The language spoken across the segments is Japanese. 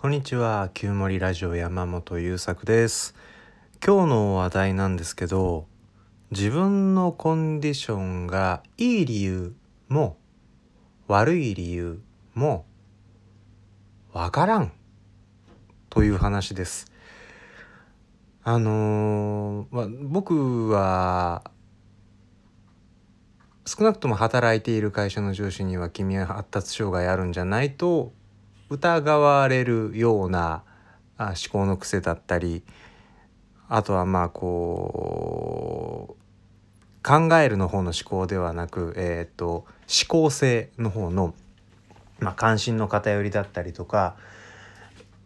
こんにちは。旧森ラジオ山本優作です。今日の話題なんですけど自分のコンディションがいい理由も悪い理由もわからん。という話です。あのーまあ、僕は少なくとも働いている会社の上司には君は発達障害あるんじゃないと疑われるような思考の癖だったりあとはまあこう考えるの方の思考ではなく、えーと、思考性の方の、まあ、関心の偏りだったりとか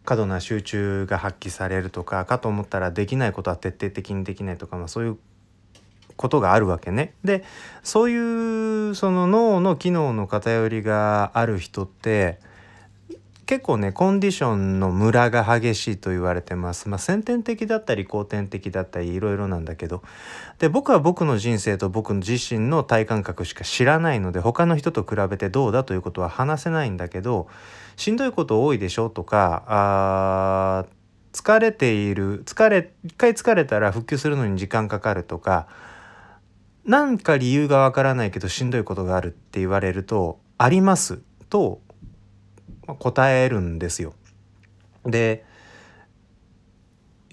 過度な集中が発揮されるとかかと思ったらできないことは徹底的にできないとか、まあ、そういうことがあるわけね。でそういうその脳の機能の偏りがある人って結構ねコンディションのムラが激しいと言われてます。まあ、先天的だったり後天的だったりいろいろなんだけどで僕は僕の人生と僕自身の体感覚しか知らないので他の人と比べてどうだということは話せないんだけどしんどいこと多いでしょとか疲れている疲れ一回疲れたら復旧するのに時間かかるとか何か理由がわからないけどしんどいことがあるって言われると「あります」と答えるんですよ。で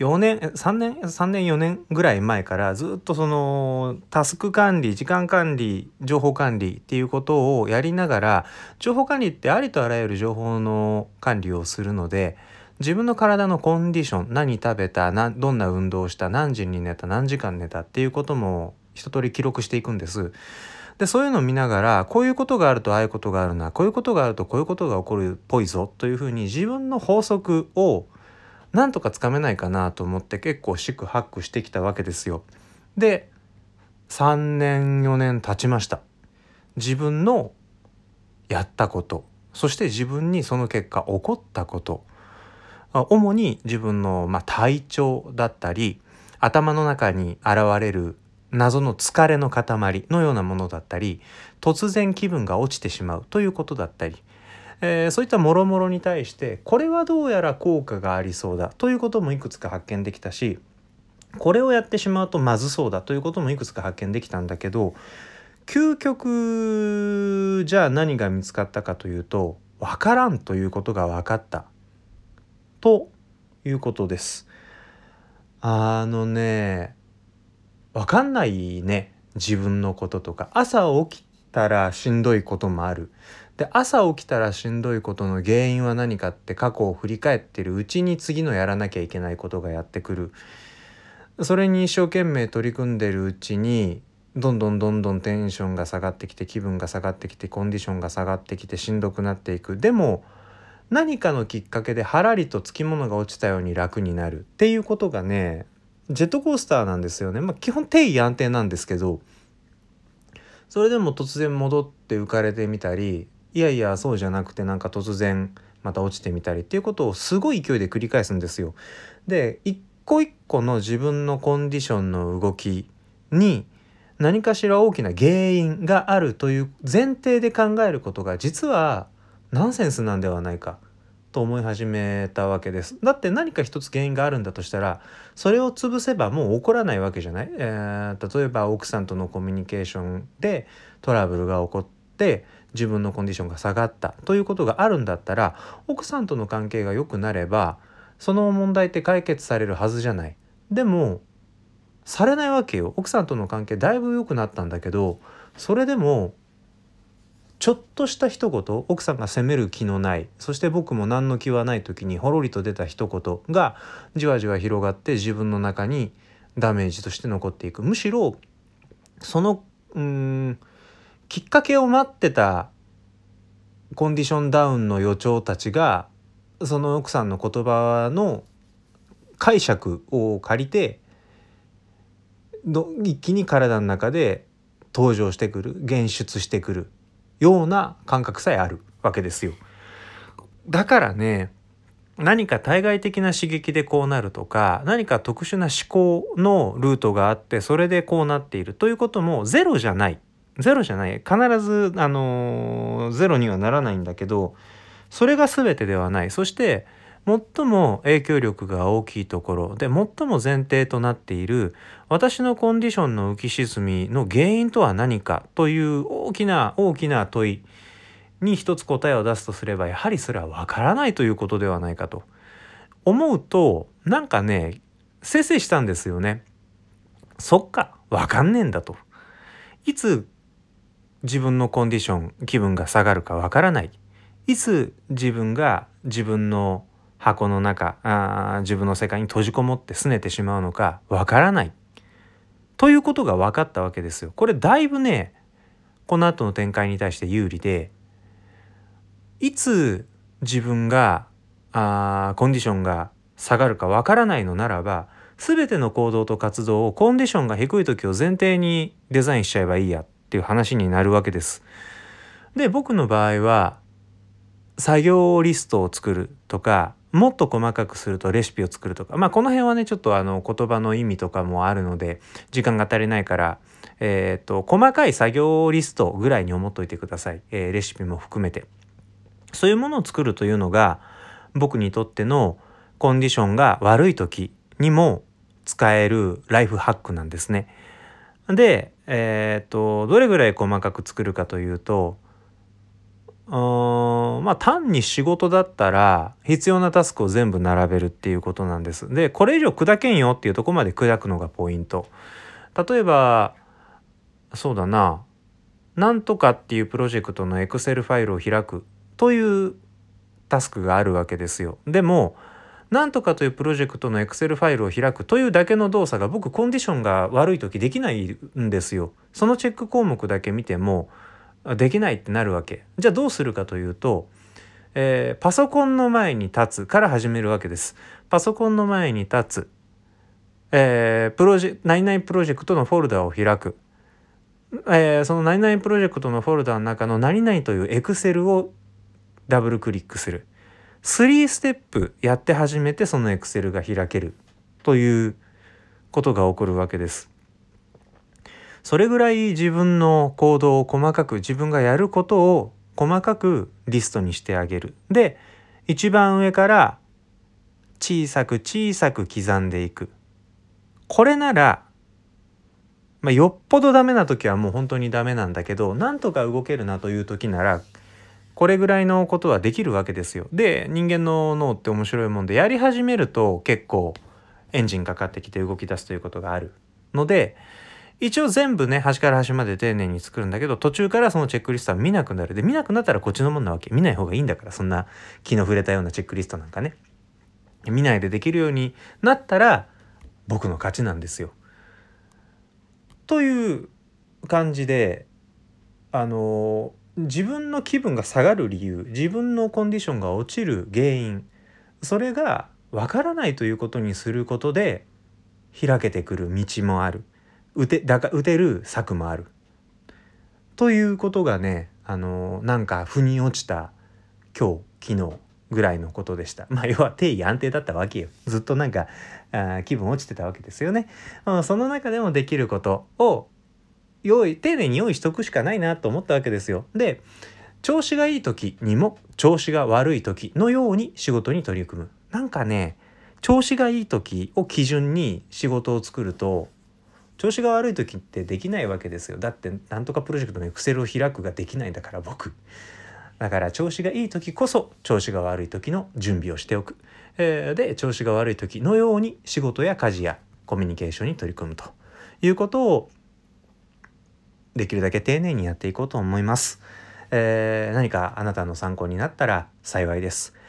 4年3年3年4年ぐらい前からずっとそのタスク管理時間管理情報管理っていうことをやりながら情報管理ってありとあらゆる情報の管理をするので自分の体のコンディション何食べたどんな運動をした何時に寝た何時間寝たっていうことも一通り記録していくんです。でそういうのを見ながらこういうことがあるとああいうことがあるなこういうことがあるとこういうことが起こるっぽいぞというふうに自分の法則をなんとかつかめないかなと思って結構四苦八苦してきたわけですよ。で3年4年経ちました。自分のやったことそして自分にその結果起こったこと主に自分のまあ体調だったり頭の中に現れる謎の疲れの塊のようなものだったり突然気分が落ちてしまうということだったり、えー、そういったもろもろに対してこれはどうやら効果がありそうだということもいくつか発見できたしこれをやってしまうとまずそうだということもいくつか発見できたんだけど究極じゃあ何が見つかったかというと分からんということが分かったということです。あのね分かんないね。自分のこととか。朝起きたらしんどいこともある。で朝起きたらしんどいことの原因は何かって過去を振り返ってるうちに次のやらなきゃいけないことがやってくる。それに一生懸命取り組んでるうちにどんどんどんどんテンションが下がってきて気分が下がってきてコンディションが下がってきてしんどくなっていく。でも何かのきっかけではらりとつきものが落ちたように楽になる。っていうことがねジェットコースターなんですよね。まあ、基本定位安定なんですけどそれでも突然戻って浮かれてみたりいやいやそうじゃなくてなんか突然また落ちてみたりっていうことをすごい勢いで繰り返すんですよ。で一個一個の自分のコンディションの動きに何かしら大きな原因があるという前提で考えることが実はナンセンスなんではないかと思い始めたわけです。だって何か一つ原因があるんだとしたらそれを潰せばもう起こらないわけじゃない、えー、例えば奥さんとのコミュニケーションでトラブルが起こって自分のコンディションが下がったということがあるんだったら奥さんとの関係が良くなればその問題って解決されるはずじゃない。でもされないわけよ。奥さんとの関係だいぶ良くなったんだけどそれでもちょっとした一言奥さんが責める気のないそして僕も何の気はない時にほろりと出た一言がじわじわ広がって自分の中にダメージとして残っていく。むしろそのうんきっかけを待ってたコンディションダウンの予兆たちがその奥さんの言葉の解釈を借りて一気に体の中で登場してくる現出してくる。ような感覚さえあるわけですよ。だからね何か対外的な刺激でこうなるとか何か特殊な思考のルートがあってそれでこうなっているということもゼロじゃない。ゼロじゃない。必ずあのゼロにはならないんだけどそれが全てではない。そして最も影響力が大きいところで最も前提となっている私のコンディションの浮き沈みの原因とは何かという大きな大きな問いに一つ答えを出すとすればやはりそれはわからないということではないかと思うとなんかねせいせいしたんですよね。そっかわかんねえんだと。いつ自分のコンディション気分が下がるかわからない。いつ自分が自分の箱の中あ自分の世界に閉じこもって拗ねてしまうのかわからないということが分かったわけですよ。これだいぶねこの後の展開に対して有利でいつ自分があコンディションが下がるかわからないのならば全ての行動と活動をコンディションが低い時を前提にデザインしちゃえばいいやっていう話になるわけです。で僕の場合は作業リストを作るとかもっと細かくするとレシピを作るとか。まあこの辺はねちょっとあの言葉の意味とかもあるので時間が足りないからえっ、と細かい作業リストぐらいに思っといてください、えー、レシピも含めて。そういうものを作るというのが僕にとってのコンディションが悪い時にも使えるライフハックなんですね。でえっ、とどれぐらい細かく作るかというとうんまあ単に仕事だったら必要なタスクを全部並べるっていうことなんです。でこれ以上砕けんよっていうとこまで砕くのがポイント。例えばそうだななんとかっていうプロジェクトのエクセルファイルを開くというタスクがあるわけですよ。でもなんとかというプロジェクトのエクセルファイルを開くというだけの動作が僕コンディションが悪い時できないんですよ。そのチェック項目だけ見てもできないってなるわけ。じゃあどうするかというと、えー、パソコンの前に立つから始めるわけです。パソコンの前に立つ、えー、プロジェ何々プロジェクトのフォルダを開く、えー、その何々プロジェクトのフォルダの中の何々というエクセルをダブルクリックする。3ステップやって初めてそのエクセルが開けるということが起こるわけです。それぐらい自分の行動を細かく自分がやることを細かくリストにしてあげる。で一番上から小さく小さく刻んでいく。これなら、まあ、よっぽどダメな時はもう本当にダメなんだけどなんとか動けるなという時ならこれぐらいのことはできるわけですよ。で人間の脳って面白いもんでやり始めると結構エンジンかかってきて動き出すということがあるので一応全部ね端から端まで丁寧に作るんだけど途中からそのチェックリストは見なくなる。で見なくなったらこっちのもんなわけ。見ない方がいいんだからそんな気の触れたようなチェックリストなんかね。見ないでできるようになったら僕の勝ちなんですよ。という感じであの自分の気分が下がる理由自分のコンディションが落ちる原因それがわからないということにすることで開けてくる道もある。打てだか打てる策もある。ということがねあのなんか腑に落ちた今日昨日ぐらいのことでした。まあ要は定位安定だったわけよ。ずっとなんかあ気分落ちてたわけですよね。その中でもできることを用意丁寧に用意しとくしかないなと思ったわけですよ。で調子がいい時にも調子が悪い時のように仕事に取り組む。なんかね調子がいい時を基準に仕事を作ると調子が悪い時ってできないわけですよ。だってなんとかプロジェクトのエクセルを開くができないんだから僕。だから調子がいい時こそ調子が悪い時の準備をしておく、えー、で調子が悪い時のように仕事や家事やコミュニケーションに取り組むということをできるだけ丁寧にやっていこうと思います、えー、何かあなたの参考になったら幸いです。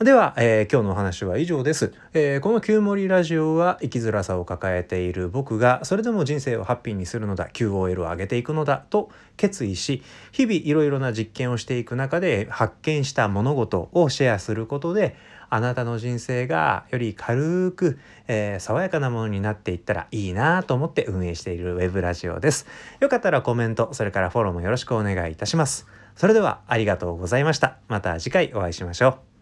では、えー、今日のお話は以上です、えー、この旧森ラジオは生きづらさを抱えている僕がそれでも人生をハッピーにするのだ QOL を上げていくのだと決意し日々いろいろな実験をしていく中で発見した物事をシェアすることであなたの人生がより軽く、えー、爽やかなものになっていったらいいなと思って運営しているウェブラジオです。よかったらコメント、それからフォローもよろしくお願いいたします。それではありがとうございました。また次回お会いしましょう。